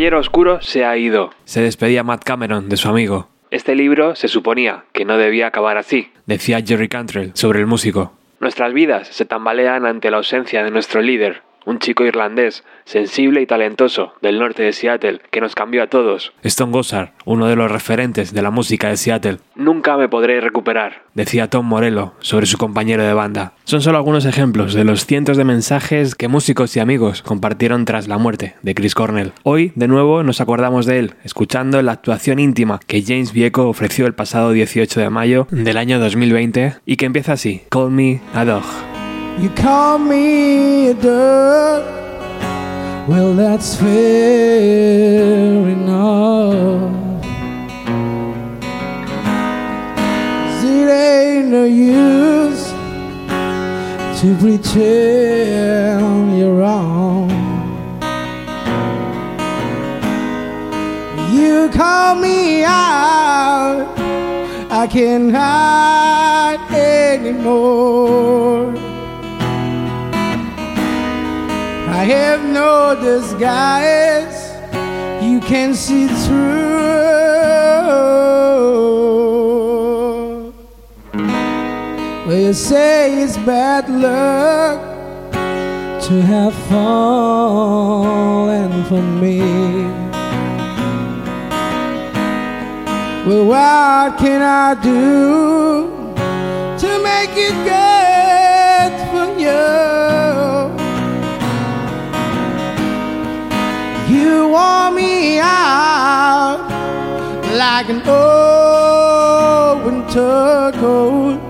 caballero oscuro se ha ido. Se despedía Matt Cameron de su amigo. Este libro se suponía que no debía acabar así. Decía Jerry Cantrell sobre el músico. Nuestras vidas se tambalean ante la ausencia de nuestro líder, un chico irlandés, sensible y talentoso, del norte de Seattle, que nos cambió a todos. Stone Gossard, uno de los referentes de la música de Seattle. Nunca me podré recuperar, decía Tom Morello sobre su compañero de banda. Son solo algunos ejemplos de los cientos de mensajes que músicos y amigos compartieron tras la muerte de Chris Cornell. Hoy, de nuevo, nos acordamos de él, escuchando la actuación íntima que James Vieco ofreció el pasado 18 de mayo del año 2020 y que empieza así: Call Me a Dog. You call me a dirt. Well, that's fair enough. It ain't no use to pretend you're wrong. You call me out, I can't hide anymore. I have no disguise, you can see through. Well, you say it's bad luck to have fallen for me. Well, what can I do to make it good for you? Wore me out like an old winter coat.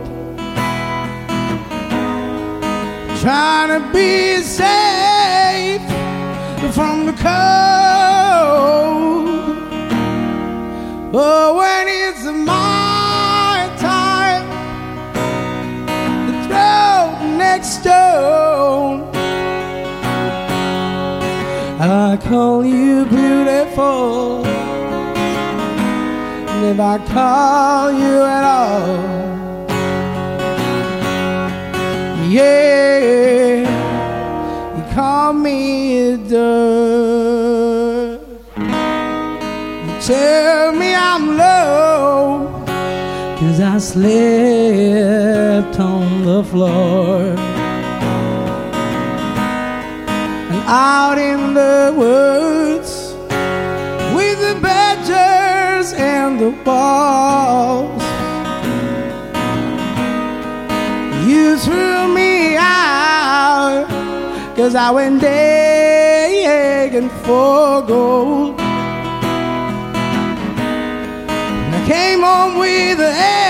Trying to be safe from the cold. But when it's my time to throw the next stone, call you beautiful. And if I call you at all, yeah, you call me a dove. You tell me I'm low, cause I slept on the floor. Out in the woods with the badgers and the balls. You threw me out, cause I went digging for gold. And I came home with a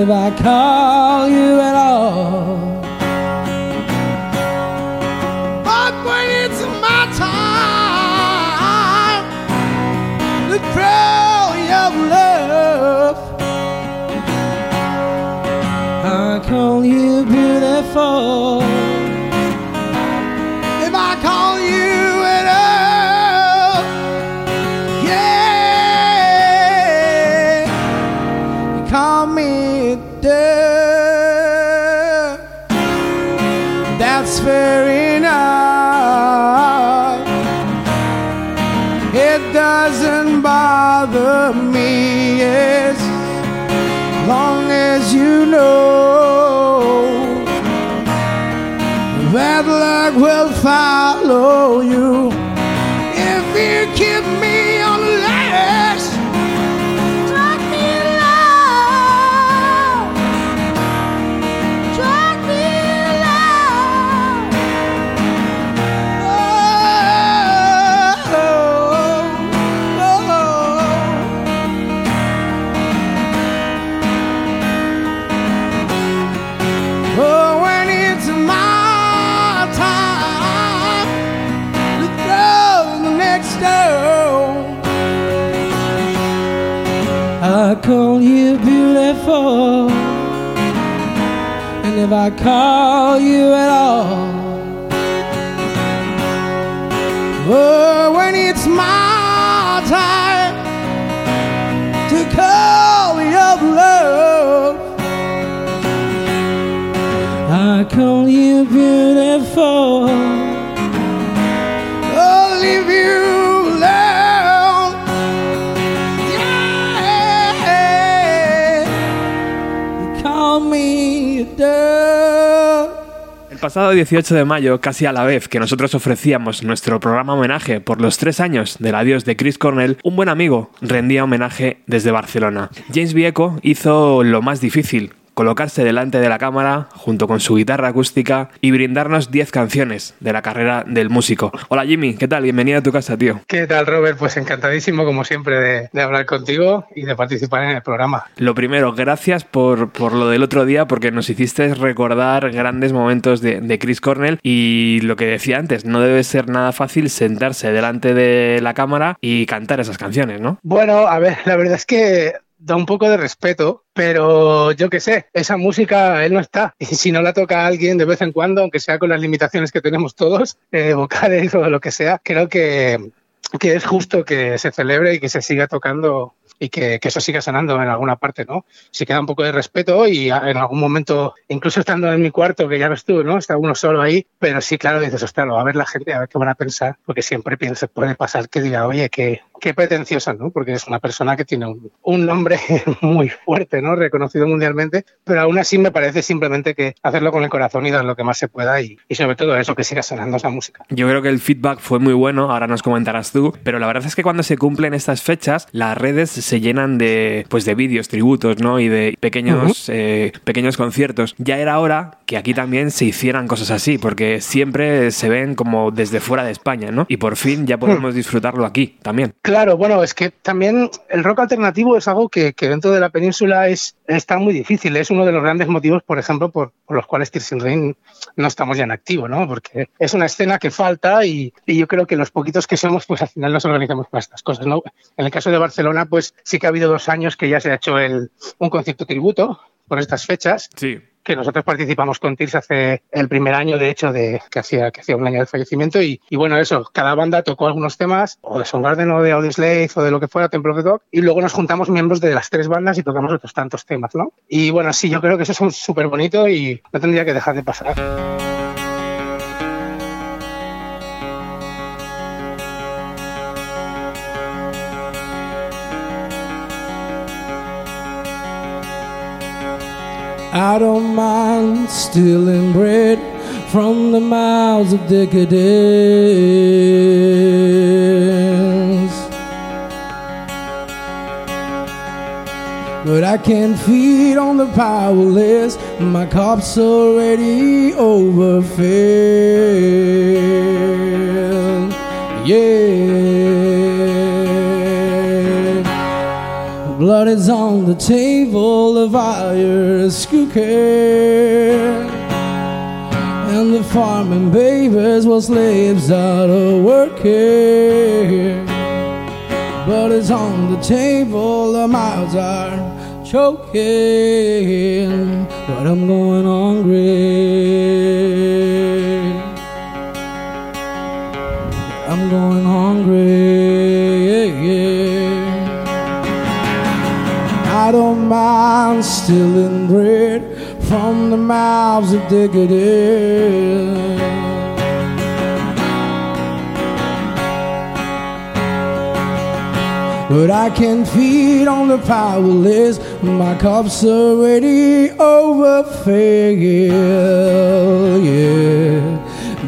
if I call you at all, but when it's my time to throw your love, I call you beautiful. I call you at all? Pasado 18 de mayo, casi a la vez que nosotros ofrecíamos nuestro programa homenaje por los tres años del adiós de Chris Cornell, un buen amigo rendía homenaje desde Barcelona. James Vieco hizo lo más difícil, colocarse delante de la cámara junto con su guitarra acústica y brindarnos 10 canciones de la carrera del músico. Hola Jimmy, ¿qué tal? Bienvenido a tu casa, tío. ¿Qué tal, Robert? Pues encantadísimo, como siempre, de, de hablar contigo y de participar en el programa. Lo primero, gracias por, por lo del otro día, porque nos hiciste recordar grandes momentos de, de Chris Cornell y lo que decía antes, no debe ser nada fácil sentarse delante de la cámara y cantar esas canciones, ¿no? Bueno, a ver, la verdad es que da un poco de respeto, pero yo qué sé, esa música él no está. Y si no la toca alguien de vez en cuando, aunque sea con las limitaciones que tenemos todos, eh, vocales o lo que sea, creo que, que es justo que se celebre y que se siga tocando y que, que, eso siga sonando en alguna parte, ¿no? Si queda un poco de respeto y en algún momento, incluso estando en mi cuarto, que ya ves tú, ¿no? Está uno solo ahí, pero sí, claro, dices, ostras, a ver la gente, a ver qué van a pensar, porque siempre piensa, puede pasar que diga, oye, qué, qué pretenciosa, ¿no? Porque es una persona que tiene un, un, nombre muy fuerte, ¿no? Reconocido mundialmente, pero aún así me parece simplemente que hacerlo con el corazón y dar lo que más se pueda y, y sobre todo eso, que siga sonando esa música. Yo creo que el feedback fue muy bueno, ahora nos comentarás tú, pero la verdad es que cuando se cumplen estas fechas, las redes se llenan de, pues de vídeos, tributos, ¿no? Y de pequeños, uh -huh. eh, pequeños conciertos. Ya era hora que aquí también se hicieran cosas así, porque siempre se ven como desde fuera de España, ¿no? Y por fin ya podemos disfrutarlo aquí también. Claro, bueno, es que también el rock alternativo es algo que, que dentro de la península es, está muy difícil. Es uno de los grandes motivos, por ejemplo, por, por los cuales Tirsin Rain no estamos ya en activo, ¿no? Porque es una escena que falta y, y, yo creo que los poquitos que somos, pues al final nos organizamos para estas cosas, ¿no? En el caso de Barcelona, pues sí que ha habido dos años que ya se ha hecho el, un concierto tributo por estas fechas. Sí que nosotros participamos con Tirs hace el primer año, de hecho, de que hacía, que hacía un año del fallecimiento. Y, y bueno, eso, cada banda tocó algunos temas, o de Soundgarden, o de Audioslave, o de lo que fuera, Temple of the Dog, y luego nos juntamos miembros de las tres bandas y tocamos otros tantos temas, ¿no? Y bueno, sí, yo creo que eso es súper bonito y no tendría que dejar de pasar. I don't mind stealing bread from the mouths of decadence. But I can't feed on the powerless, my cup's already overfilled. Yeah. Blood is on the table, the fire is cooking. And the farming babies while slaves out of working. Blood is on the table, the mouths are choking. But I'm going hungry. I'm going hungry. Mind stealing bread from the mouths of decadence. But I can feed on the powerless, my cup's already overfilled. Yeah,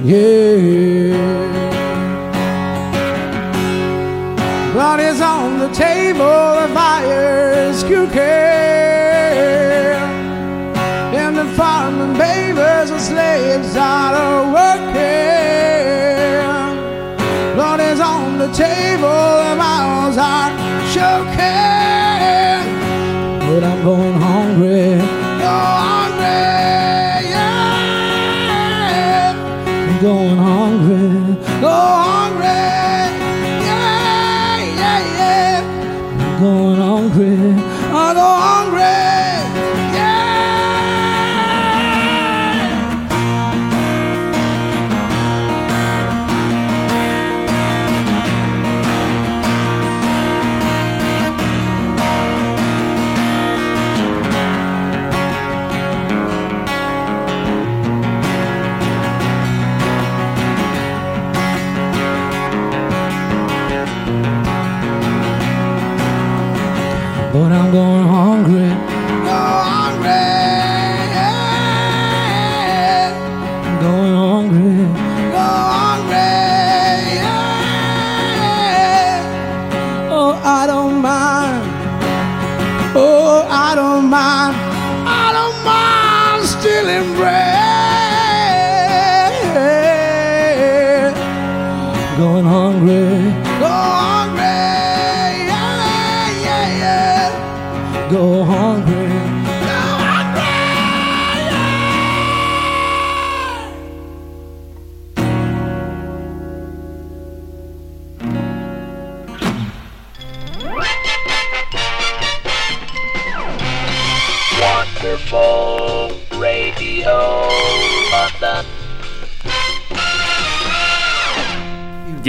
yeah. Blood is on the table, the fire's cooking. And slaves are working. Blood is on the table, the mouths are choking. But I'm going hungry, go hungry, yeah. I'm going hungry, go hungry. yeah, yeah, yeah. I'm going hungry. I go hungry.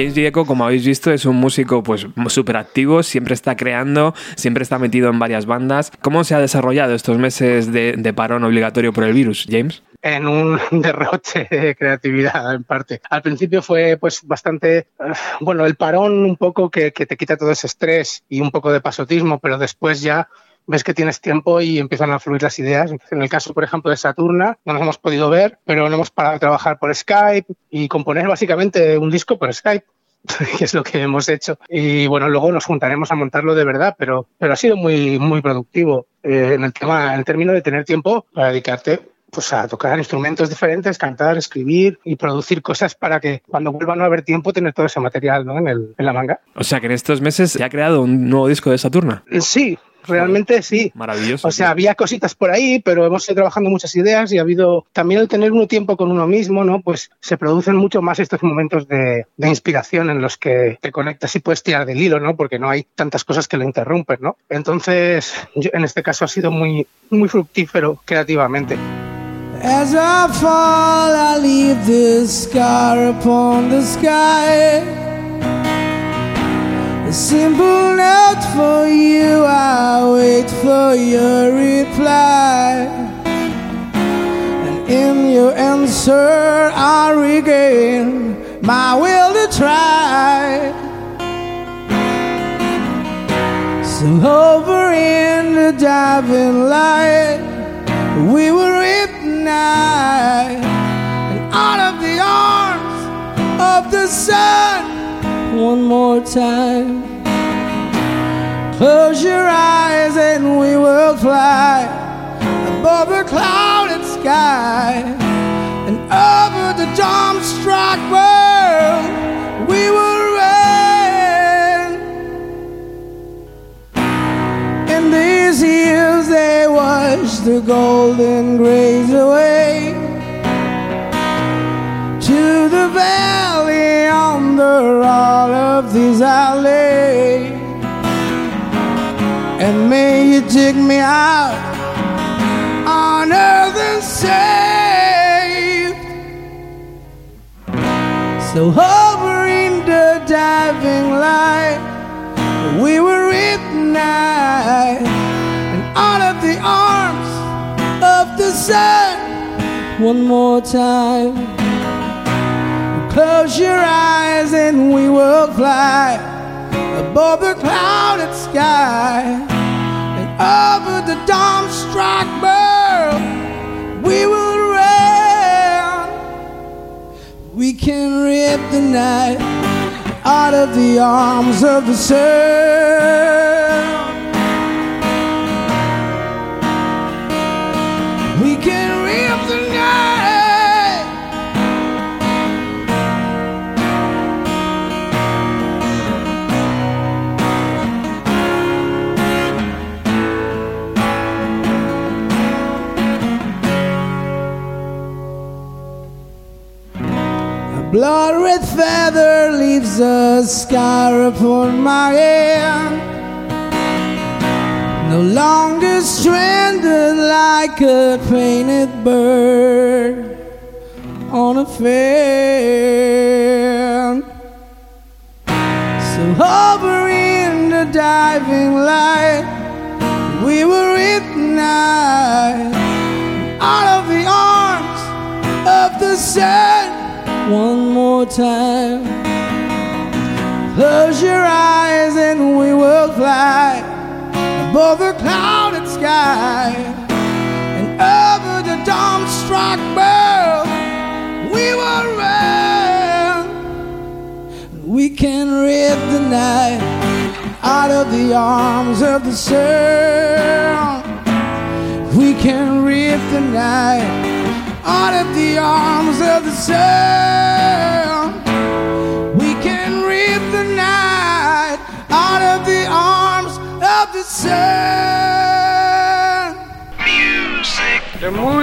James Vieco, como habéis visto, es un músico pues súper activo, siempre está creando, siempre está metido en varias bandas. ¿Cómo se ha desarrollado estos meses de, parón obligatorio por el virus, James? en un derroche de creatividad en parte. Al principio fue pues bastante, eh, bueno, el parón un poco que, te quita todo ese estrés y un poco de pasotismo, pero después ya ves que tienes tiempo y empiezan a fluir las ideas. En el caso, por ejemplo, de Saturna, no nos hemos podido ver, pero no hemos parado de trabajar por Skype y componer básicamente un disco por Skype. que es lo que hemos hecho. Y bueno, luego nos juntaremos a montarlo de verdad, pero, pero ha sido muy, muy productivo eh, en el tema, en el término de tener tiempo para dedicarte pues a tocar instrumentos diferentes, cantar, escribir y producir cosas para que cuando vuelva a no haber tiempo tener todo ese material ¿no? en, el, en la manga. O sea que en estos meses se ha creado un nuevo disco de Saturna. Sí, Realmente sí. Maravilloso. O sea, había cositas por ahí, pero hemos ido trabajando muchas ideas y ha habido también el tener uno tiempo con uno mismo, ¿no? Pues se producen mucho más estos momentos de, de inspiración en los que te conectas y puedes tirar del hilo, ¿no? Porque no hay tantas cosas que lo interrumpen, ¿no? Entonces, yo, en este caso ha sido muy, muy fructífero creativamente. As I fall, I leave this scar upon the sky. A simple note for you, I wait for your reply. And in your answer, I regain my will to try. So over in the diving light, we were ignite and out of the arms of the sun one more time. Close your eyes and we will fly above the clouded sky and over the dawn-struck world. We will reign. In these hills they wash the golden grays away to the valley under all of these alleys. And may you take me out on earth and safe. So hovering the diving light, we were ignite and out of the arms of the sun one more time. Close your eyes and we will fly above the clouded sky and over the dawn-struck world. We will reign. We can rip the night out of the arms of the sun. We can rip Blood red feather leaves a scar upon my hand. No longer stranded like a painted bird on a fan. So hover in the diving light, we were ignite out of the arms of the sun one more time. Close your eyes and we will fly above the clouded sky and over the dawn-struck world. We will run. We can rip the night out of the arms of the sun. We can rip the night out of the arms of the sun. We can reap the night out of the arms of the sun.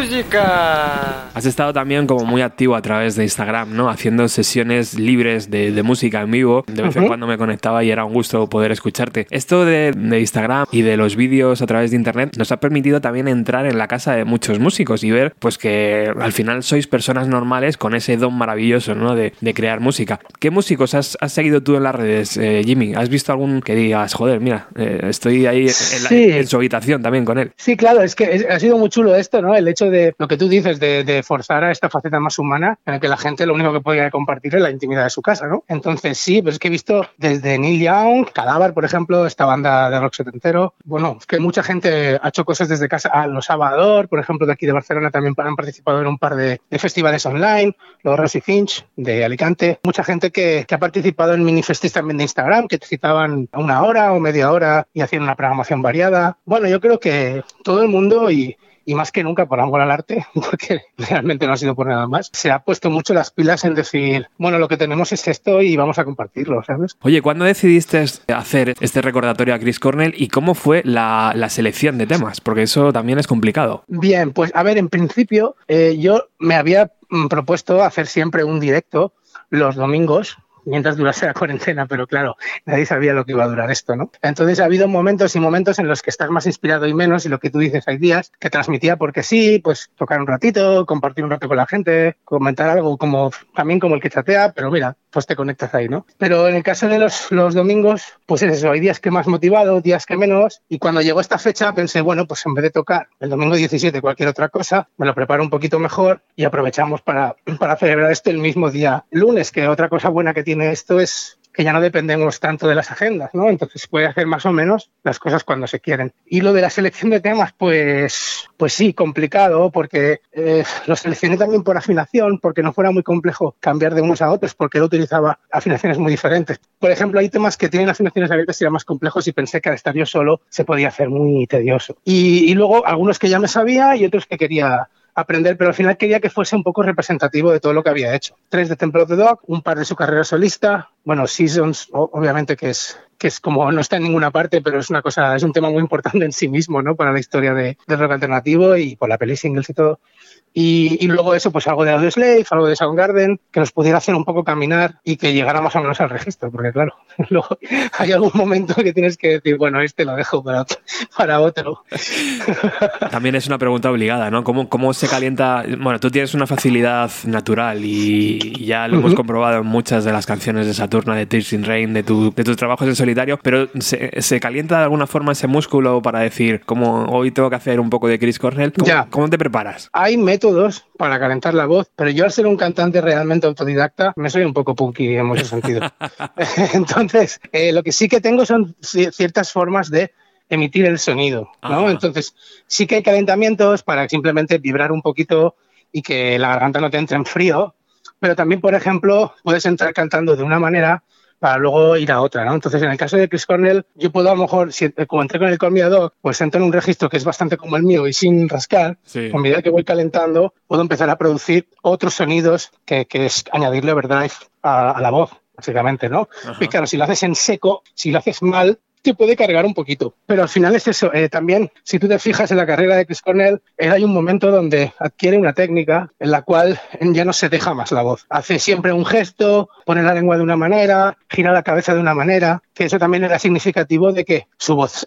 Música! Has estado también como muy activo a través de Instagram, ¿no? Haciendo sesiones libres de, música en vivo. De vez en cuando me conectaba y era un gusto poder escucharte. Esto de, Instagram y de los vídeos a través de Internet nos ha permitido también entrar en la casa de muchos músicos y ver pues que al final sois personas normales con ese don maravilloso, ¿no? De, crear música. ¿Qué músicos has, seguido tú en las redes, eh, Jimmy? ¿Has visto algún que digas, joder, mira, eh, estoy ahí en, su habitación también con él? Sí, claro, es que ha sido muy chulo esto, ¿no? El hecho de lo que tú dices, de, forzar a esta faceta más humana, en la que la gente lo único que podía compartir es la intimidad de su casa, ¿no? Entonces, sí, pero es que he visto desde Neil Young, Cadáver, por ejemplo, esta banda de rock setentero. Bueno, es que mucha gente ha hecho cosas desde casa. A Los Salvador, por ejemplo, de aquí de Barcelona, también han participado en un par de, festivales online. Los Rosy Finch, de Alicante. Mucha gente que, ha participado en minifestis también de Instagram, que te citaban una hora o media hora y hacían una programación variada. Bueno, yo creo que todo el mundo y y más que nunca por amor al arte, porque realmente no ha sido por nada más, se ha puesto mucho las pilas en decir, bueno, lo que tenemos es esto y vamos a compartirlo, ¿sabes? Oye, ¿cuándo decidiste hacer este recordatorio a Chris Cornell y cómo fue la, selección de temas? Porque eso también es complicado. Bien, pues a ver, en principio eh, yo me había mm, propuesto hacer siempre un directo los domingos mientras durase la cuarentena, pero claro, nadie sabía lo que iba a durar esto, ¿no? Entonces ha habido momentos y momentos en los que estás más inspirado y menos, y lo que tú dices, hay días que transmitía porque sí, pues tocar un ratito, compartir un rato con la gente, comentar algo como también como el que chatea, pero mira, pues te conectas ahí, ¿no? Pero en el caso de los, los domingos, pues es eso, hay días que más motivado, días que menos, y cuando llegó esta fecha pensé, bueno, pues en vez de tocar el domingo 17 cualquier otra cosa, me lo preparo un poquito mejor y aprovechamos para, para celebrar esto el mismo día lunes, que otra cosa buena que tiene esto es que ya no dependemos tanto de las agendas, ¿no? Entonces puede hacer más o menos las cosas cuando se quieren. Y lo de la selección de temas, pues, pues sí, complicado, porque eh, lo seleccioné también por afinación, porque no fuera muy complejo cambiar de unos a otros, porque él utilizaba afinaciones muy diferentes. Por ejemplo, hay temas que tienen afinaciones abiertas y eran más complejos y pensé que al estar yo solo se podía hacer muy tedioso. Y, y luego algunos que ya me sabía y otros que quería aprender, pero al final quería que fuese un poco representativo de todo lo que había hecho. Tres de Temple of the Dog, un par de su carrera solista, bueno, Seasons, obviamente que es que es como no está en ninguna parte, pero es una cosa, es un tema muy importante en sí mismo, ¿no? Para la historia de, del rock alternativo y por la peli singles y todo. Y, luego eso, pues algo de Audioslave, algo de Soundgarden, que nos pudiera hacer un poco caminar y que llegara más o menos al registro, porque claro, luego hay algún momento que tienes que decir, bueno, este lo dejo para. Para otro. También es una pregunta obligada, ¿no? ¿Cómo, ¿Cómo se calienta? Bueno, tú tienes una facilidad natural y ya lo hemos comprobado en muchas de las canciones de Saturna, de Tears in Rain, de, tu, de tus trabajos en solitario, pero ¿se, ¿se, calienta de alguna forma ese músculo para decir, como hoy tengo que hacer un poco de Chris Cornell? ¿Cómo, ¿cómo te preparas? Hay métodos para calentar la voz, pero yo al ser un cantante realmente autodidacta, me soy un poco punky en muchos sentidos. Entonces, eh, lo que sí que tengo son ciertas formas de emitir el sonido, ¿no? Entonces, sí que hay calentamientos para simplemente vibrar un poquito y que la garganta no te entre en frío, pero también, por ejemplo, puedes entrar cantando de una manera para luego ir a otra, ¿no? Entonces, en el caso de Chris Cornell, yo puedo a lo mejor, si, como entré con el Call pues entro en un registro que es bastante como el mío y sin rascar, a medida que voy calentando, puedo empezar a producir otros sonidos que, que es añadirle overdrive a, a la voz básicamente, ¿no? Y claro, si lo haces en seco, si lo haces mal, puede cargar un poquito. Pero al final es eso. Eh, también, si tú te fijas en la carrera de Chris Cornell, él hay un momento donde adquiere una técnica en la cual ya no se deja más la voz. Hace siempre un gesto, pone la lengua de una manera, gira la cabeza de una manera, que eso también era significativo de que su voz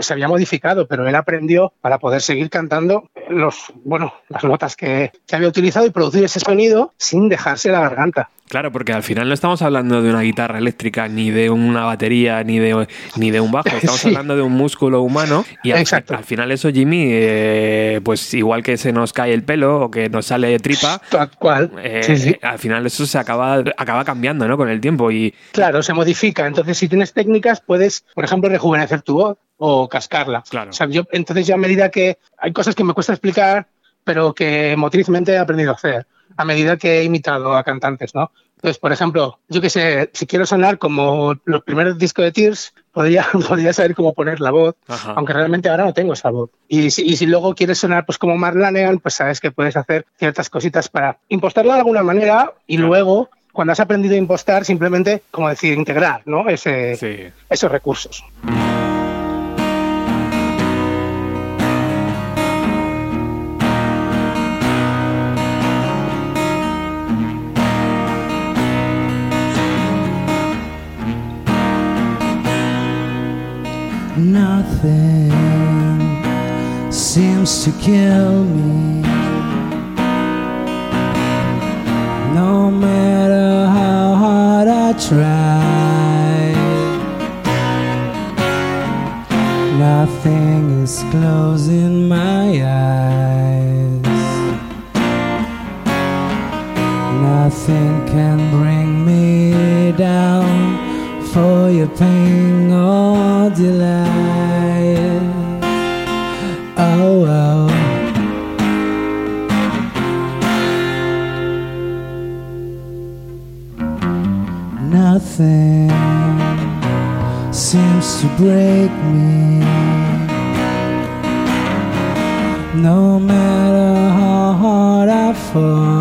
se había modificado, pero él aprendió para poder seguir cantando los, bueno, las notas que, que había utilizado y producir ese sonido sin dejarse la garganta. Claro, porque al final no estamos hablando de una guitarra eléctrica, ni de una batería, ni de, ni de un bajo. Estamos hablando de un músculo humano. Y al, al final eso, Jimmy, eh, pues igual que se nos cae el pelo o que nos sale tripa, Tal cual. Eh, al final eso se acaba, acaba cambiando ¿no? con el tiempo. y Claro, se modifica. Entonces, si tienes técnicas, puedes, por ejemplo, rejuvenecer tu voz o cascarla. Claro. yo, entonces, ya a medida que hay cosas que me cuesta explicar, pero que motrizmente he aprendido a hacer a medida que he imitado a cantantes, ¿no? Entonces, por ejemplo, yo que sé, si quiero sonar como los primeros discos de Tears, podría, podría saber cómo poner la voz, aunque realmente ahora no tengo esa voz. Y si, y si luego quieres sonar pues como Mark Lanegan, pues sabes que puedes hacer ciertas cositas para impostarlo de alguna manera y luego, cuando has aprendido a impostar, simplemente, como decir, integrar ¿no? Ese, esos recursos. nothing seems to kill me. No matter how hard I try, nothing is closing my eyes. Nothing can bring me down for your pain or delight. Nothing seems to break me. No matter how hard I fall.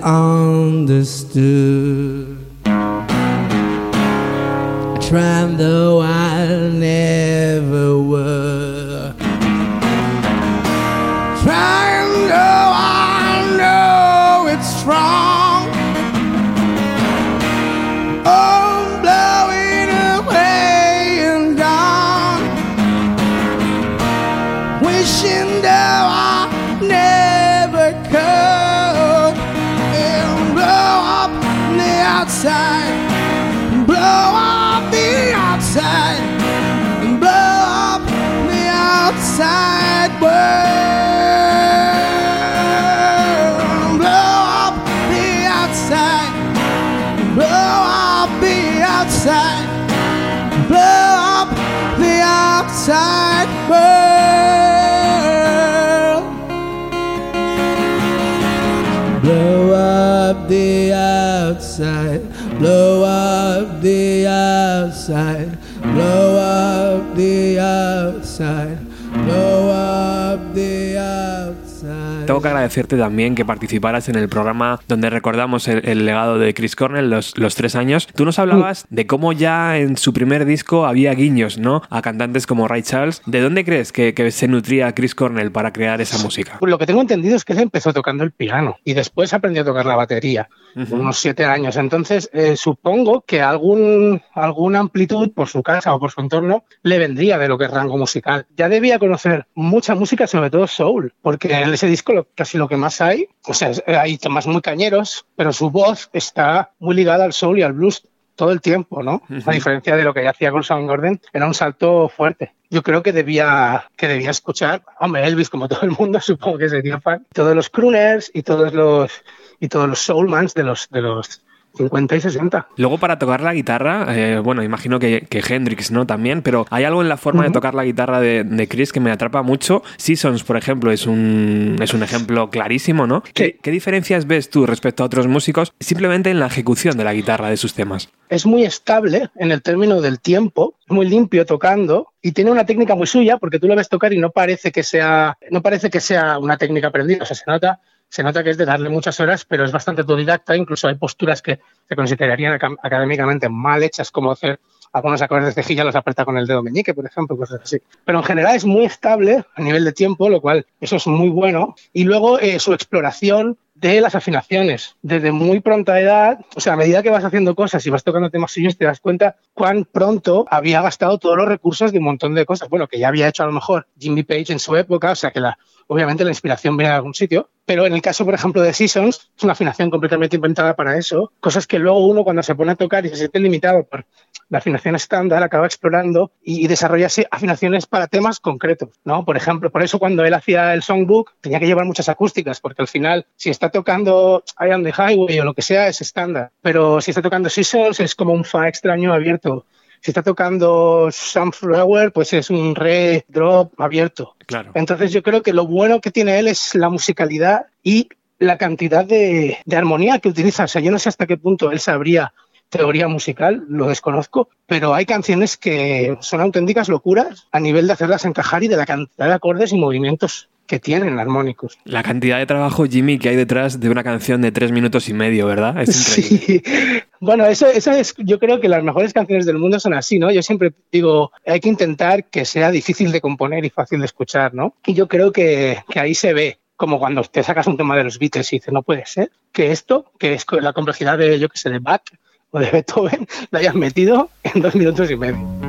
understood. Agradecerte también que participaras en el programa donde recordamos el, legado de Chris Cornell, los, los, tres años. Tú nos hablabas de cómo ya en su primer disco había guiños, ¿no? A cantantes como Ray Charles. ¿De dónde crees que, que se nutría Chris Cornell para crear esa música? Pues lo que tengo entendido es que él empezó tocando el piano y después aprendió a tocar la batería, unos siete años. Entonces, eh, supongo que algún, alguna amplitud por su casa o por su entorno le vendría de lo que es rango musical. Ya debía conocer mucha música, sobre todo soul, porque en ese disco casi lo que más hay, o sea, hay temas muy cañeros, pero su voz está muy ligada al soul y al blues todo el tiempo, ¿no? A diferencia de lo que hacía con Gordon, era un salto fuerte. Yo creo que debía, que debía escuchar, hombre, Elvis, como todo el mundo, supongo que sería fan, todos los crooners y todos los, y todos los soulmans de los, de los 50 y 60. Luego para tocar la guitarra, eh, bueno, imagino que, que, Hendrix, ¿no? También, pero hay algo en la forma de tocar la guitarra de, Chris que me atrapa mucho. Seasons, por ejemplo, es un, es un ejemplo clarísimo, ¿no? ¿Qué, ¿Qué, diferencias ves tú respecto a otros músicos simplemente en la ejecución de la guitarra de sus temas? Es muy estable en el término del tiempo, muy limpio tocando y tiene una técnica muy suya porque tú lo ves tocar y no parece que sea, no parece que sea una técnica aprendida, o sea, se nota se nota que es de darle muchas horas, pero es bastante autodidacta. Incluso hay posturas que se considerarían académicamente mal hechas, como hacer algunos acordes de cejilla los aprieta con el dedo meñique, por ejemplo, cosas así. Pero en general es muy estable a nivel de tiempo, lo cual eso es muy bueno. Y luego eh, su exploración de las afinaciones. Desde muy pronta edad, o sea, a medida que vas haciendo cosas y vas tocando temas suyos, te das cuenta cuán pronto había gastado todos los recursos de un montón de cosas. Bueno, que ya había hecho a lo mejor Jimmy Page en su época, o sea, que la, obviamente la inspiración viene de algún sitio, pero en el caso, por ejemplo, de Seasons, es una afinación completamente inventada para eso, cosas que luego uno cuando se pone a tocar y se siente limitado por la afinación estándar, acaba explorando y, desarrolla afinaciones para temas concretos, ¿no? Por ejemplo, por eso cuando él hacía el songbook tenía que llevar muchas acústicas, porque al final, si está tocando I Am the Highway o lo que sea, es estándar, pero si está tocando Seasons es como un fa extraño abierto si está tocando Sunflower, pues es un re drop abierto. Claro. Entonces yo creo que lo bueno que tiene él es la musicalidad y la cantidad de, armonía que utiliza. O sea, yo no sé hasta qué punto él sabría teoría musical, lo desconozco, pero hay canciones que son auténticas locuras a nivel de hacerlas encajar y de la cantidad de acordes y movimientos que tienen armónicos. La cantidad de trabajo, Jimmy, que hay detrás de una canción de tres minutos y medio, ¿verdad? Es increíble. Sí. Bueno, eso, eso es, yo creo que las mejores canciones del mundo son así, ¿no? Yo siempre digo, hay que intentar que sea difícil de componer y fácil de escuchar, ¿no? Y yo creo que, que ahí se ve como cuando te sacas un tema de los Beatles y dices, no puede ser que esto, que es la complejidad de, yo que sé, de Bach o de Beethoven, la hayas metido en dos minutos y medio.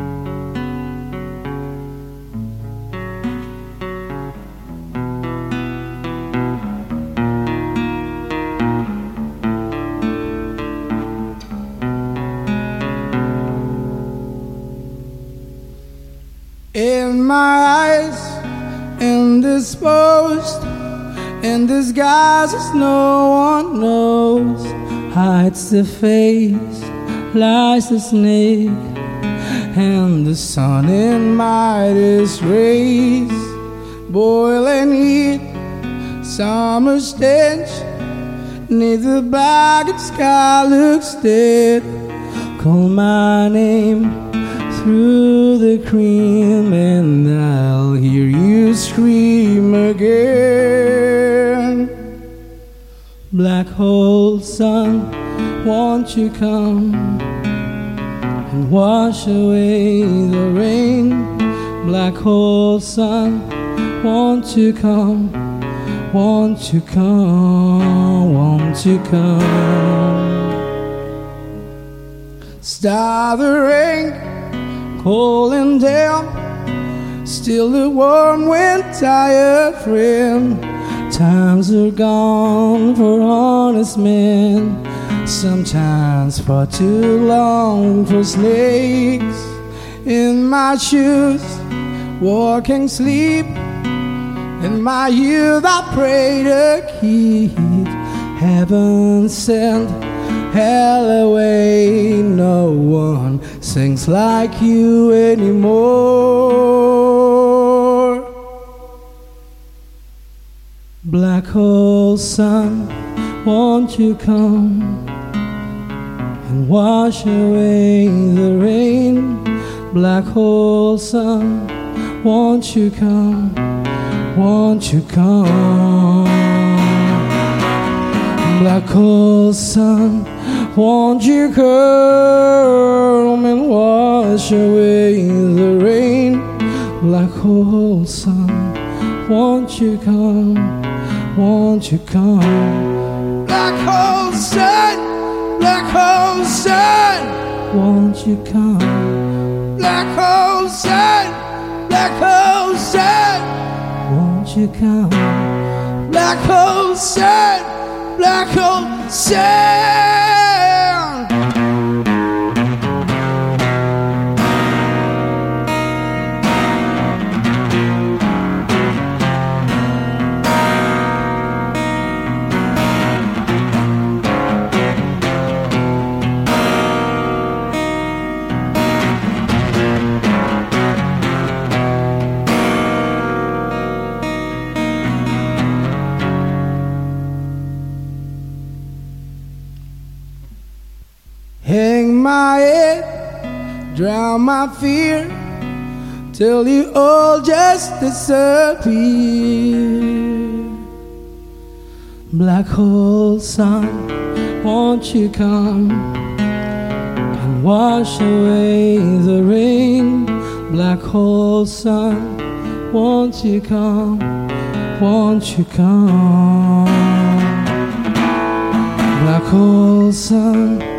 In my eyes, indisposed, in disguises no one knows, hides the face, lies the snake, and the sun in Midas rays, boiling heat, summer stench, neath the black sky looks dead. Call my name through the cream and I'll hear you scream again. Black hole sun, won't you come and wash away the rain? Black hole sun, won't you come? Won't you come? Won't you come? Star the rain cooling down. Still the warm wind, tired friend. Times are gone for honest men. Sometimes far too long for snakes. In my shoes, walking sleep. In my youth, I pray to keep heaven sent hell away. No one sings like you anymore. Black hole sun, won't you come and wash away the rain? Black hole sun, won't you come? Won't you come? Black hole sun, won't you come and wash away the rain? Black hole sun, won't you come, won't you come? Black hole sun, black hole sun, won't you come? Black hole sun, black hole sun, won't you come? Black hole sun black hole sound. My head, drown my fear, till you all just disappear. Black hole sun, won't you come and wash away the rain? Black hole sun, won't you come? Won't you come? Black hole sun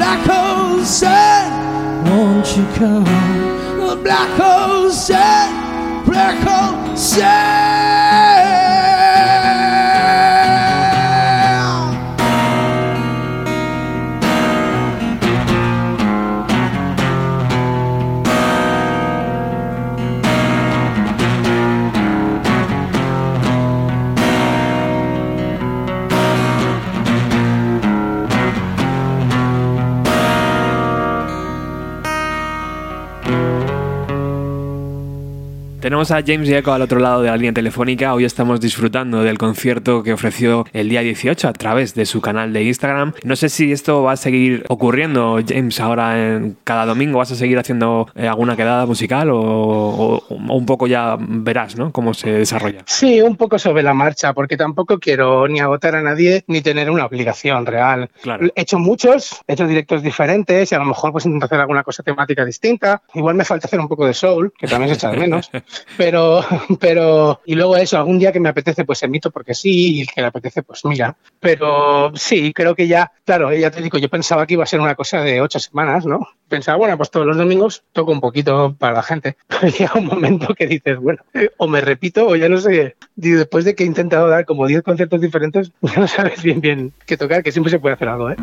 black hole sun won't you come? Black hole said, black hole Tenemos a James Echo al otro lado de la línea telefónica. Hoy estamos disfrutando del concierto que ofreció el día 18 a través de su canal de Instagram. No sé si esto va a seguir ocurriendo, James, ahora en cada domingo. ¿Vas a seguir haciendo eh, alguna quedada musical o, un poco ya verás ¿no? cómo se desarrolla? Sí, un poco sobre la marcha, porque tampoco quiero ni agotar a nadie ni tener una obligación real. He hecho muchos, he hecho directos diferentes y a lo mejor pues intento hacer alguna cosa temática distinta. Igual me falta hacer un poco de soul, que también se echa de menos. pero, pero, y luego eso, algún día que me apetece, pues emito porque sí, y el que le apetece, pues mira. Pero sí, creo que ya, claro, ya te digo, yo pensaba que iba a ser una cosa de ocho semanas, ¿no? Pensaba, bueno, pues todos los domingos toco un poquito para la gente. Pero llega un momento que dices, bueno, o me repito o ya no sé. Después de que he intentado dar como diez conciertos diferentes, ya no sabes bien bien qué tocar, que siempre se puede hacer algo, ¿eh?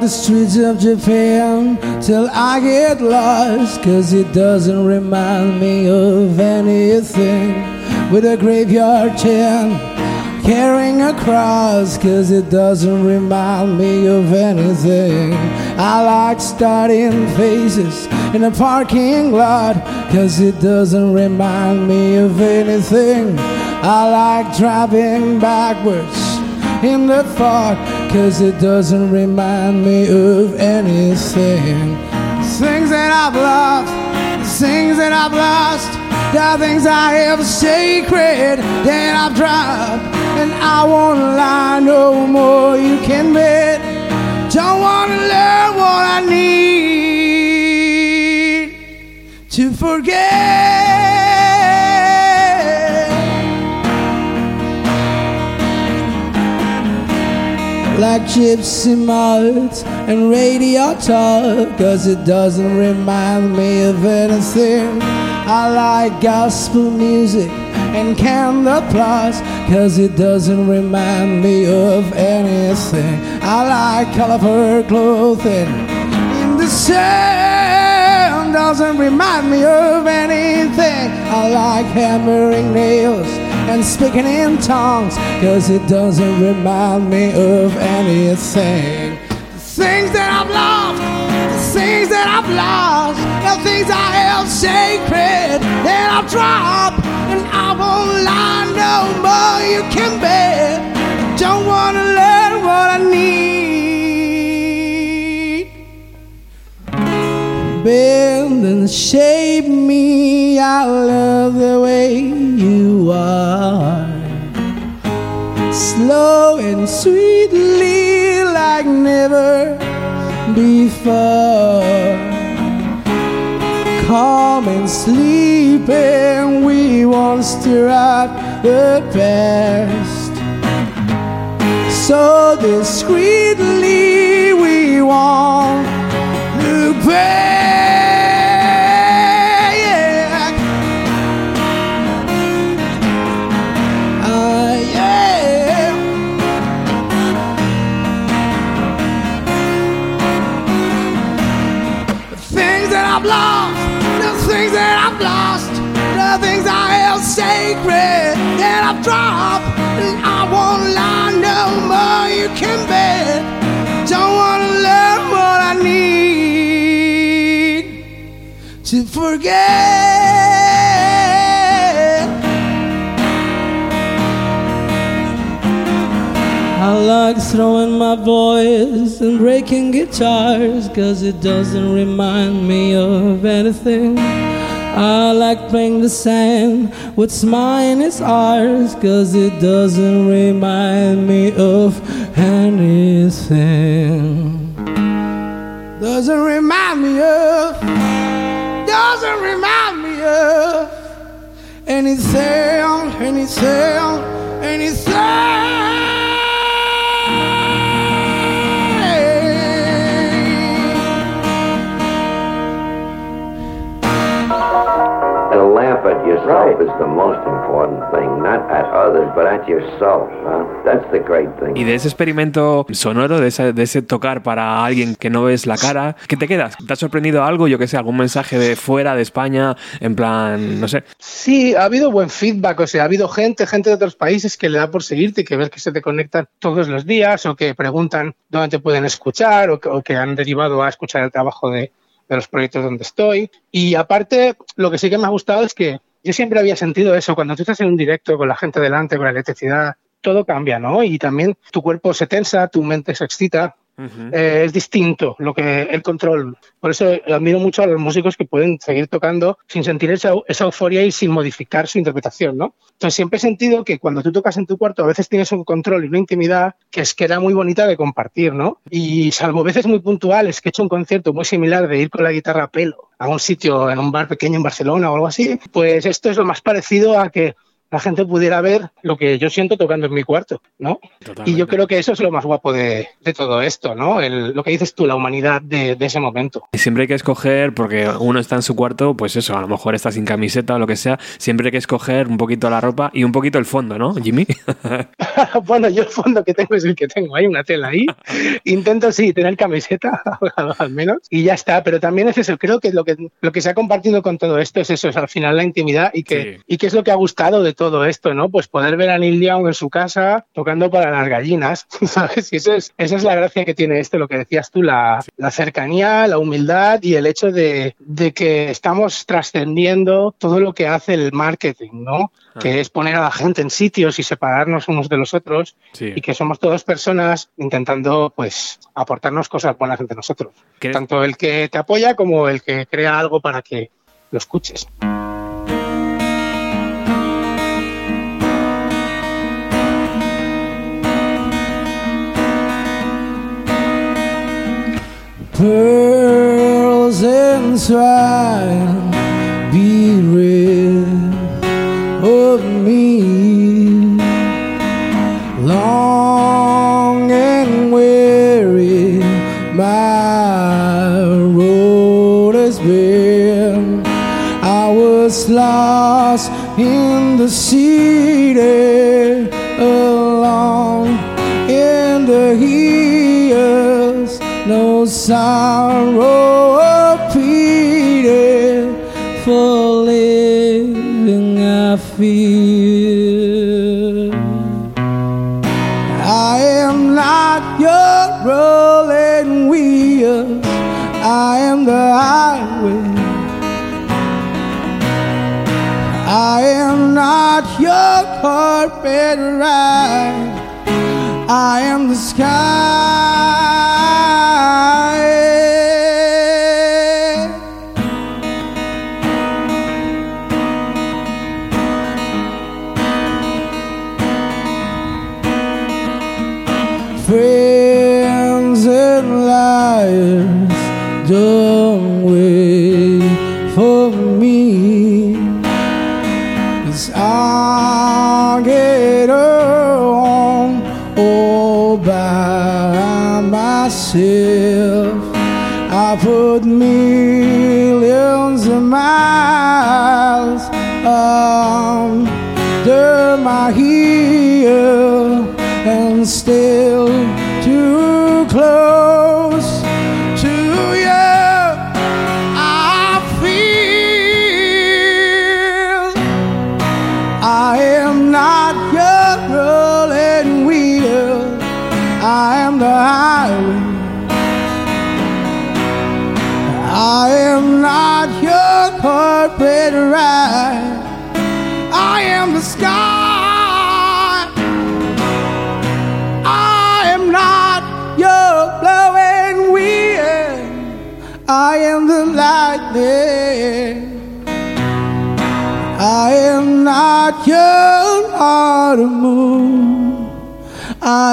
The streets of Japan till I get lost. Cause it doesn't remind me of anything. With a graveyard chant carrying a cross. Cause it doesn't remind me of anything. I like starting faces in a parking lot. Cause it doesn't remind me of anything. I like driving backwards in the thought, cause it doesn't remind me of anything. Things that I've loved, things that I've lost, the things I have sacred that I've dropped, and I won't lie no more. You can bet. Don't wanna learn what I need to forget. Like gypsy modes and radio talk Cause it doesn't remind me of anything I like gospel music and can applause, cause it doesn't remind me of anything. I like colorful clothing in the sand, doesn't remind me of anything. I like hammering nails and speaking in tongues, cause it doesn't remind me of anything. The things that I've lost, the things that I've lost, the things I held sacred that I've dropped, and I won't lie no more. You can bet. Don't wanna learn what I need. Bend and shape me. I love the way you are. Slow and sweetly, like never before. Calm and sleeping, we won't stir up the past. So discreetly, we won't look back. Sacred that I've dropped, and I won't lie no more. You can bet. Don't wanna learn what I need to forget. I like throwing my voice and breaking guitars Cause it doesn't remind me of anything I like playing the sand What's mine is ours Cause it doesn't remind me of anything Doesn't remind me of Doesn't remind me of Anything, anything, anything. Yourself is the most important thing, not at others, but at yourself. Huh? That's the great thing. Y de ese experimento sonoro, de ese, de ese tocar para alguien que no ves la cara, ¿qué te quedas? ¿Te ha sorprendido algo? Yo que sé, algún mensaje de fuera de España, en plan, no sé. Sí, ha habido buen feedback, o sea, ha habido gente, gente de otros países que le da por seguirte, que ves que se te conectan todos los días o que preguntan dónde te pueden escuchar o que, o que han derivado a escuchar el trabajo de, de los proyectos donde estoy. Y aparte, lo que sí que me ha gustado es que yo siempre había sentido eso, cuando tú estás en un directo con la gente delante, con la electricidad, todo cambia, ¿no? Y también tu cuerpo se tensa, tu mente se excita. Uh -huh. eh, es distinto lo que el control. Por eso admiro mucho a los músicos que pueden seguir tocando sin sentir esa, esa, euforia y sin modificar su interpretación, ¿no? Entonces siempre he sentido que cuando tú tocas en tu cuarto a veces tienes un control y una intimidad que es que era muy bonita de compartir, ¿no? Y salvo veces muy puntuales que he hecho un concierto muy similar de ir con la guitarra a pelo a un sitio en un bar pequeño en Barcelona o algo así, pues esto es lo más parecido a que la gente pudiera ver lo que yo siento tocando en mi cuarto, ¿no? Totalmente. Y yo creo que eso es lo más guapo de, de todo esto, ¿no? El, lo que dices tú, la humanidad de, de, ese momento. Siempre hay que escoger, porque uno está en su cuarto, pues eso, a lo mejor está sin camiseta o lo que sea, siempre hay que escoger un poquito la ropa y un poquito el fondo, ¿no, Jimmy? bueno, yo el fondo que tengo es el que tengo, hay una tela ahí. Intento, sí, tener camiseta, al menos, y ya está, pero también es eso, creo que lo que, lo que se ha compartido con todo esto es eso, es al final la intimidad y que, sí. y que es lo que ha gustado de todo esto, ¿no? Pues poder ver a Neil Young en su casa tocando para las gallinas, ¿sabes? Y eso es, esa es la gracia que tiene esto, lo que decías tú, la, la cercanía, la humildad y el hecho de, de, que estamos trascendiendo todo lo que hace el marketing, ¿no? Ah. Que es poner a la gente en sitios y separarnos unos de los otros sí. y que somos todas personas intentando, pues, aportarnos cosas buenas entre nosotros. ¿Qué? Tanto el que te apoya como el que crea algo para que lo escuches. Pearls entwined, be rid of me. Long and weary, my road has been. I was lost in the sea. No sorrow repeated for living I feel. I am not your rolling wheels. I am the highway. I am not your carpet ride. I am the sky. Myself. I put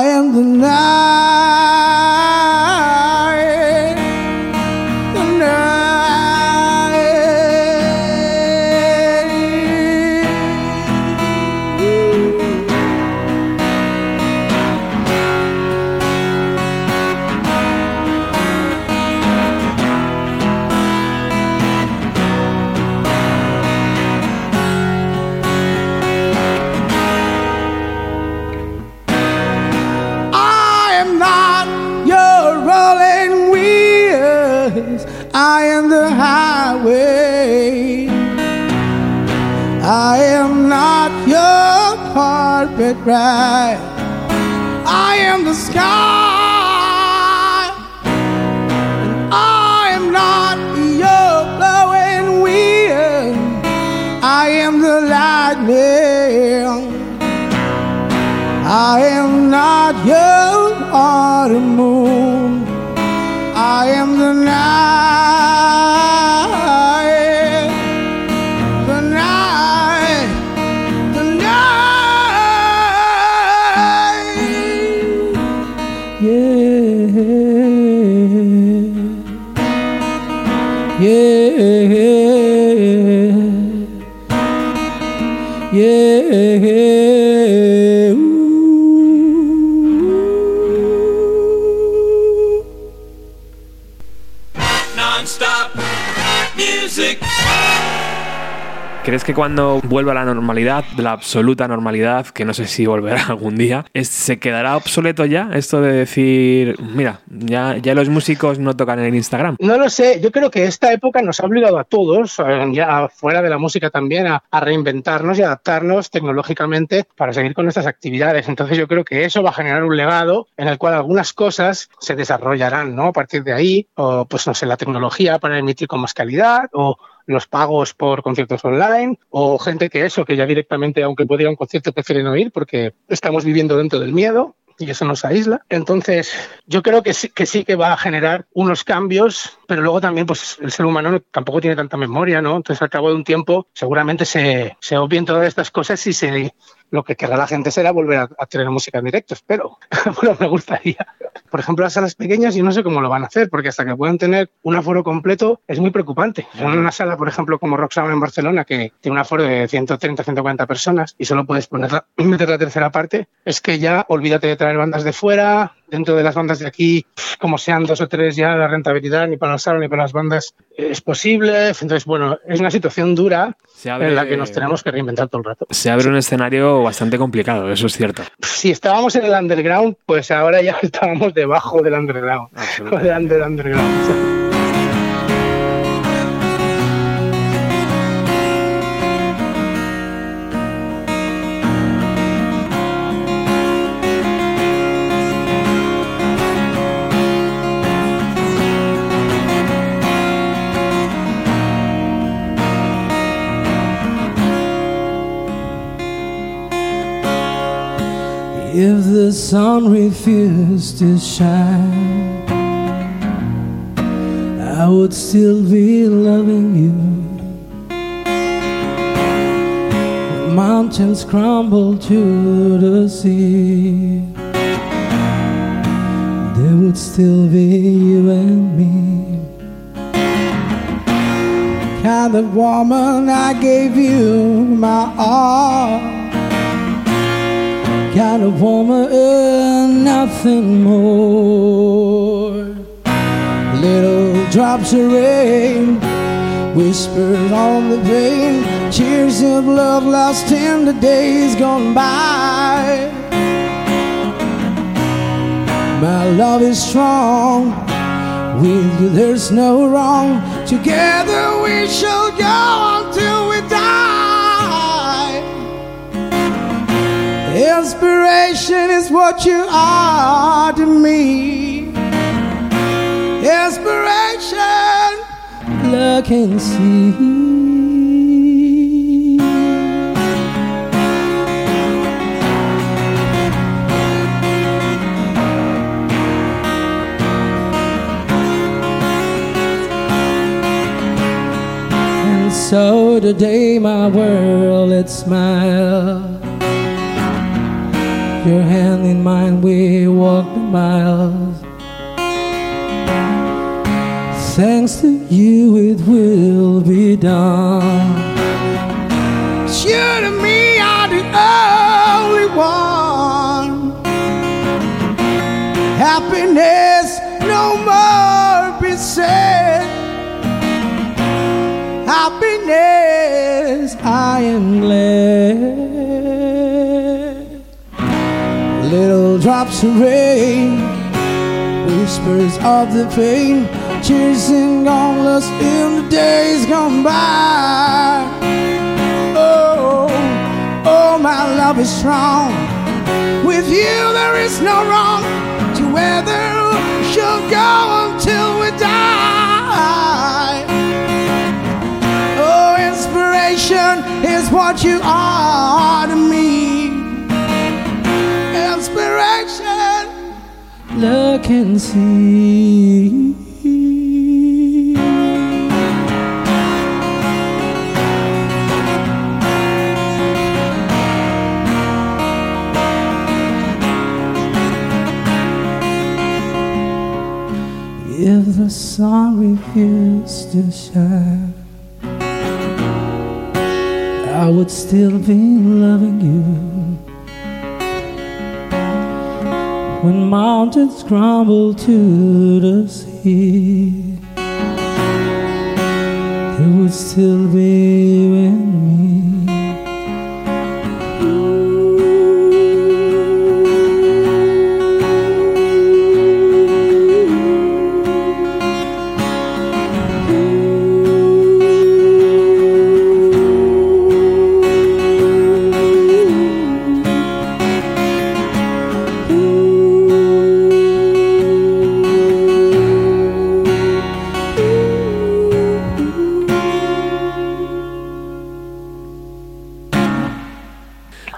am the night. Ride. I am the sky. And I am not your blowing wheel. I am the lightning. I am not your autumn moon. I am the yeah, yeah. Que cuando vuelva la normalidad, la absoluta normalidad, que no sé si volverá algún día, se quedará obsoleto ya esto de decir, mira, ya, los músicos no tocan en Instagram? No lo sé, yo creo que esta época nos ha obligado a todos, ya fuera de la música también, a, a reinventarnos y adaptarnos tecnológicamente para seguir con nuestras actividades. Entonces yo creo que eso va a generar un legado en el cual algunas cosas se desarrollarán ¿no? a partir de ahí, o pues no sé, la tecnología para emitir con más calidad, o los pagos por conciertos online, o gente que eso, que ya directamente, aunque pueda ir a un concierto, prefieren no ir porque estamos viviendo dentro del miedo y eso nos aísla. Entonces, yo creo que sí, que sí que va a generar unos cambios, pero luego también pues el ser humano no- tampoco tiene tanta memoria, ¿no? Entonces, al cabo de un tiempo, seguramente se, se obvien todas estas cosas y se, lo que querrá la gente será volver a, a tener música en directo, espero. bueno, me gustaría. Por ejemplo, las salas pequeñas yo no sé cómo lo van a hacer, porque hasta que puedan tener un aforo completo es muy preocupante. En una sala, por ejemplo, como Sound en Barcelona, que tiene un aforo de 130, 140 personas y solo puedes poner meter la tercera parte, es que ya olvídate de traer bandas de fuera, dentro de las bandas de aquí, como sean dos o tres ya, la rentabilidad ni para la sala ni para las bandas es posible. Entonces, bueno, es una situación dura Se abre, en la que nos tenemos que reinventar todo el rato. se abre un escenario bastante complicado, eso es cierto. Si estábamos en el underground, pues ahora ya estábamos debajo del underground. O del under- underground. If the sun refused to shine, I would still be loving you. Mountains crumble to the sea, there would still be you and me. Kind of woman, I gave you my all kind of woman, nothing more. Little drops of rain, whispers on the pane, tears of love lost in the days gone by. My love is strong, with you there's no wrong. Together we shall go until we die. Inspiration is what you are to me. Inspiration, look and see. And so today my world it smile. Your hand in mine, we walk the miles. Thanks to you, it will be done. You to me are the only one. Happiness no more be said. Happiness, I am glad. Drops of rain, whispers of the pain, and gone lost in the days gone by. Oh, oh, my love is strong. With you there is no wrong. Together shall go until we die. Oh, inspiration is what you are to me. Inspiration, look and see. If the sun refused to shine, I would still be loving you. When mountains crumble to the sea, there would still be you and me.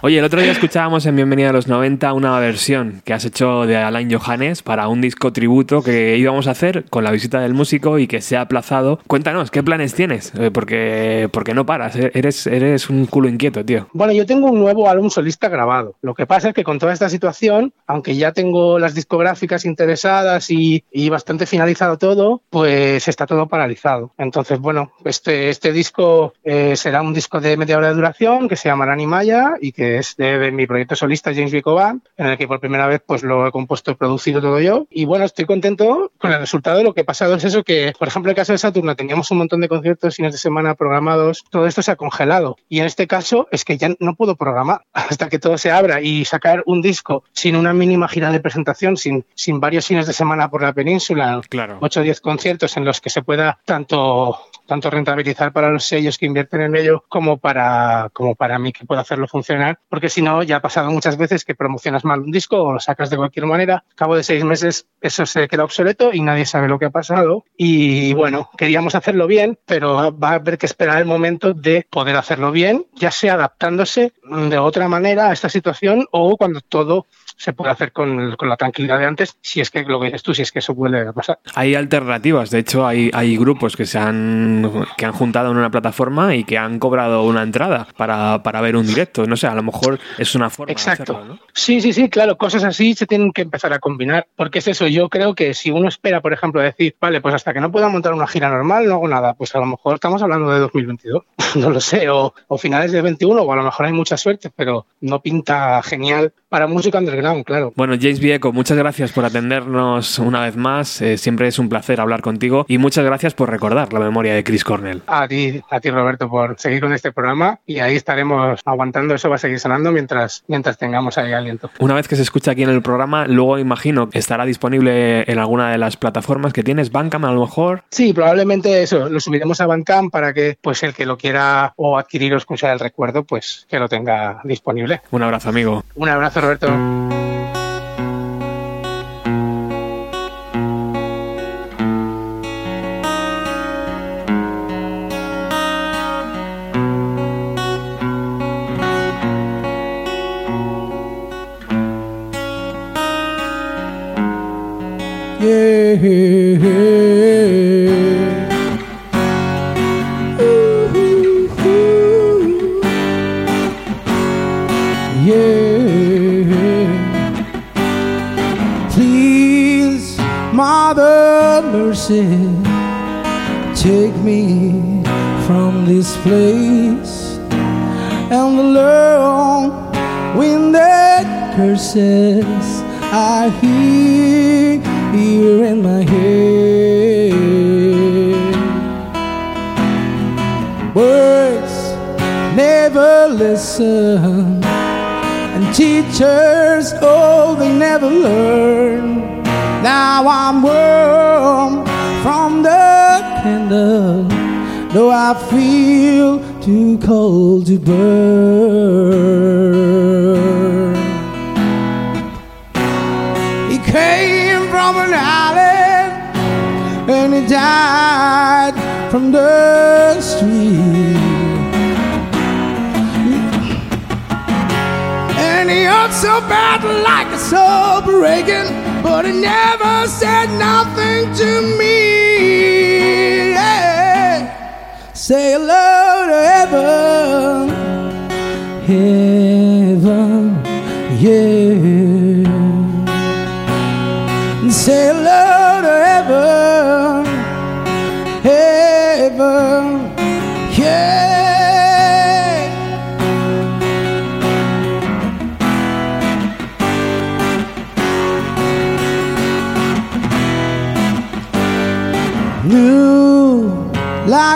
Oye, el otro día escuchábamos en Bienvenida a los 90 una versión que has hecho de Alain Johannes para un disco tributo que íbamos a hacer con la visita del músico y que se ha aplazado. Cuéntanos, ¿qué planes tienes? Eh, porque, porque no paras, eh, eres, eres un culo inquieto, tío. Bueno, yo tengo un nuevo álbum solista grabado. Lo que pasa es que con toda esta situación, aunque ya tengo las discográficas interesadas y, y bastante finalizado todo, pues está todo paralizado. Entonces, bueno, este, este disco eh, será un disco de media hora de duración que se llamará Animaya y que que es de, mi proyecto solista James Vico Band, en el que por primera vez pues lo he compuesto y producido todo yo. Y bueno, estoy contento con el resultado. Lo que ha pasado es eso que, por ejemplo, en el caso de Saturno teníamos un montón de conciertos fines de semana programados, todo esto se ha congelado. Y en este caso es que ya no puedo programar hasta que todo se abra y sacar un disco sin una mínima gira de presentación, sin, sin varios fines de semana por la península, claro. 8 o 10 conciertos en los que se pueda tanto tanto rentabilizar para los sellos que invierten en ello como para, como para mí que pueda hacerlo funcionar, porque si no, ya ha pasado muchas veces que promocionas mal un disco o lo sacas de cualquier manera, a cabo de seis meses eso se queda obsoleto y nadie sabe lo que ha pasado. Y bueno, queríamos hacerlo bien, pero va a haber que esperar el momento de poder hacerlo bien, ya sea adaptándose de otra manera a esta situación o cuando todo se puede hacer con, con, la tranquilidad de antes, si es que lo que dices tú, si es que eso puede pasar. Hay alternativas, de hecho hay, hay grupos que se han, que han juntado en una plataforma y que han cobrado una entrada para, para ver un directo, no sé, a lo mejor es una forma Exacto. de hacerlo, ¿no? Sí, sí, sí, claro, cosas así se tienen que empezar a combinar, porque es eso, yo creo que si uno espera, por ejemplo, decir, vale, pues hasta que no pueda montar una gira normal no hago nada, pues a lo mejor estamos hablando de 2022, no lo sé, o, o finales de 21, o a lo mejor hay mucha suerte, pero no pinta genial para música underground, claro. Bueno, James Vieco, muchas gracias por atendernos una vez más. Eh, siempre es un placer hablar contigo y muchas gracias por recordar la memoria de Chris Cornell. A ti, a ti Roberto, por seguir con este programa y ahí estaremos aguantando. Eso va a seguir sonando mientras, mientras tengamos ahí aliento. Una vez que se escucha aquí en el programa, luego imagino que estará disponible en alguna de las plataformas que tienes, Bandcamp a lo mejor. Sí, probablemente eso. Lo subiremos a Bandcamp para que pues el que lo quiera o adquirir o escuchar el recuerdo, pues que lo tenga disponible. Un abrazo, amigo. Un abrazo, Roberto.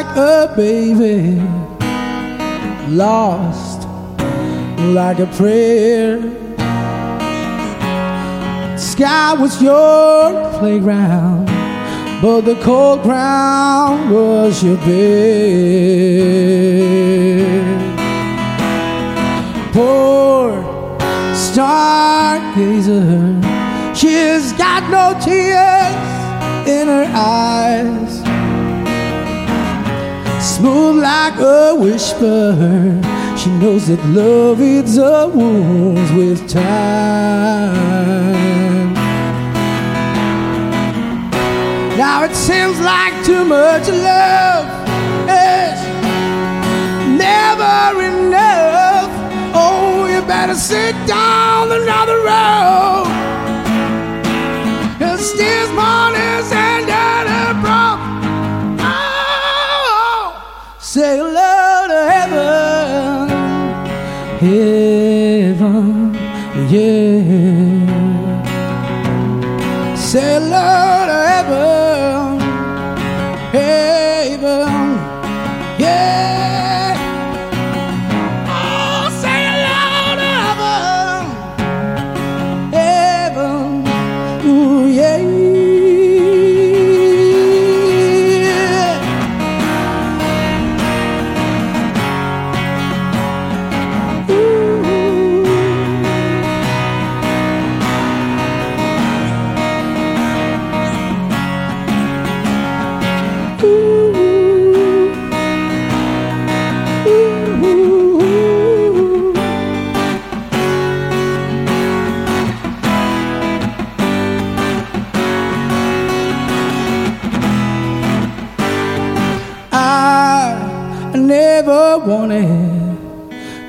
Like a baby, lost like a prayer. Sky was your playground, but the cold ground was your bed. Poor stargazer, she's got no tears in her eyes. Smooth like a whisper, she knows that love is a wound with time. Now it seems like too much love is never enough. Oh, you better sit down another row. Cause this morning's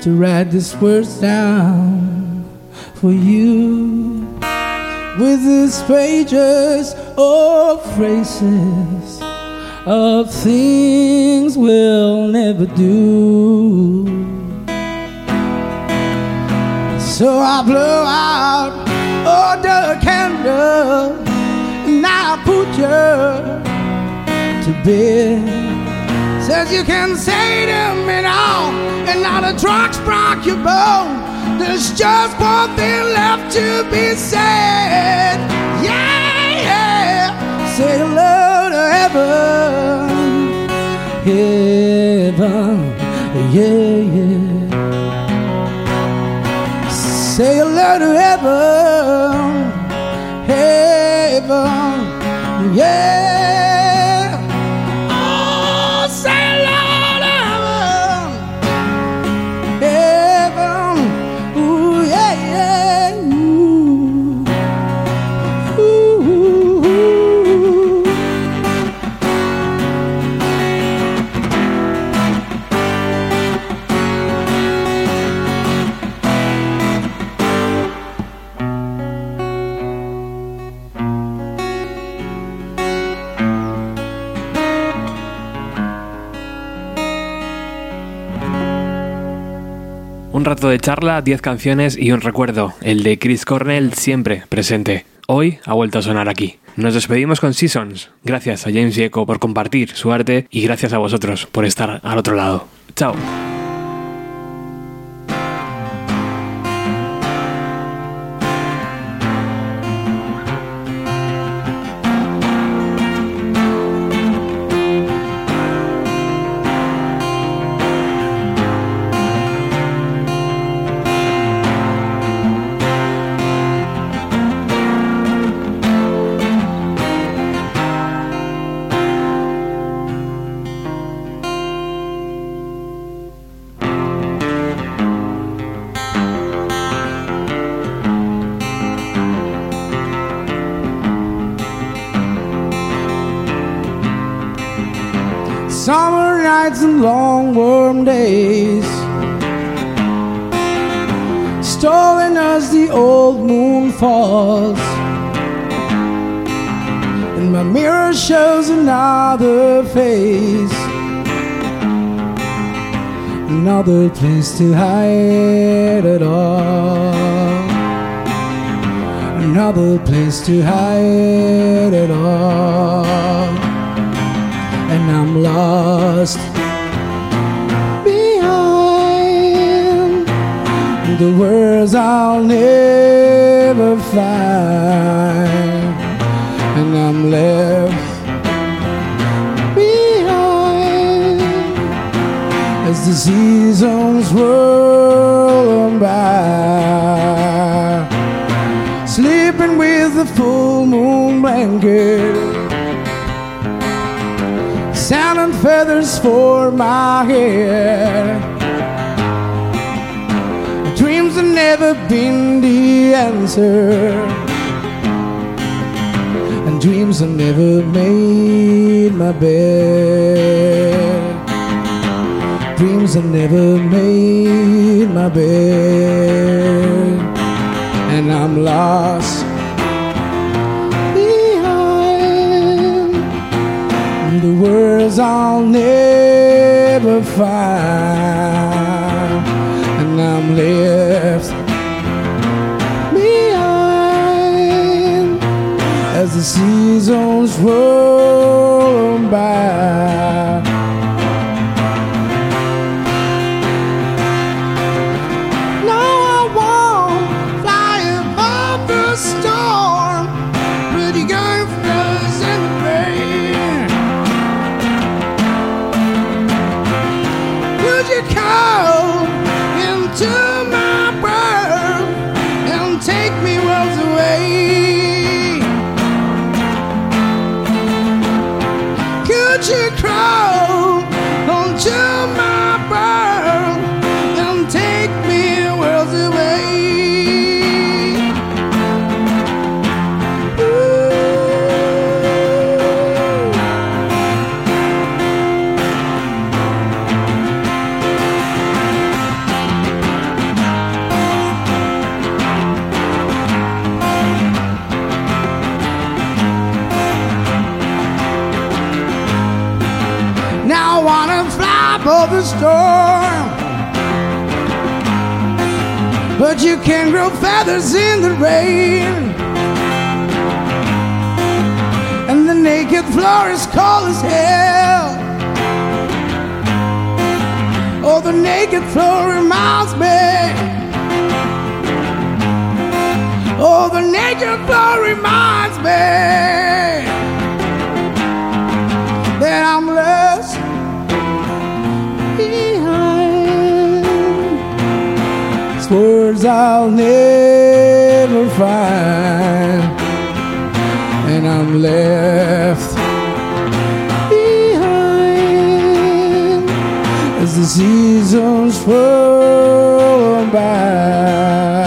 to write these words down for you with these pages of phrases of things we'll never do. So I blow out all the candle and I put you to bed. Says you can say to me now, and now the drugs broke your bone. There's just one thing left to be said. Yeah, yeah. Say hello to heaven, heaven, yeah, yeah. Say hello to heaven, heaven, yeah. Rato de charla, 10 canciones y un recuerdo, el de Chris Cornell siempre presente. Hoy ha vuelto a sonar aquí. Nos despedimos con Seasons. Gracias a James Yeco por compartir su arte y gracias a vosotros por estar al otro lado. Chao. Nights and long warm days. Stolen as the old moon falls. And my mirror shows another face. Another place to hide it all. Another place to hide it all and I'm lost the words I'll never find, and I'm left behind as the seasons roll by, sleeping with the full moon blanket. Sound and feathers for my hair. Never been the answer, and dreams have never made my bed. Dreams have never made my bed, little find, and I'm left behind as the seasons flow by.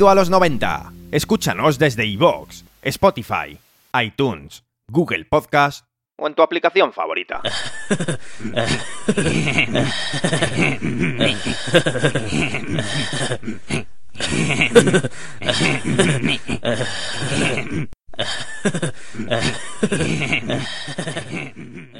Bienvenido a los 90. Escúchanos desde iVoox, Spotify, iTunes, Google Podcast o en tu aplicación favorita.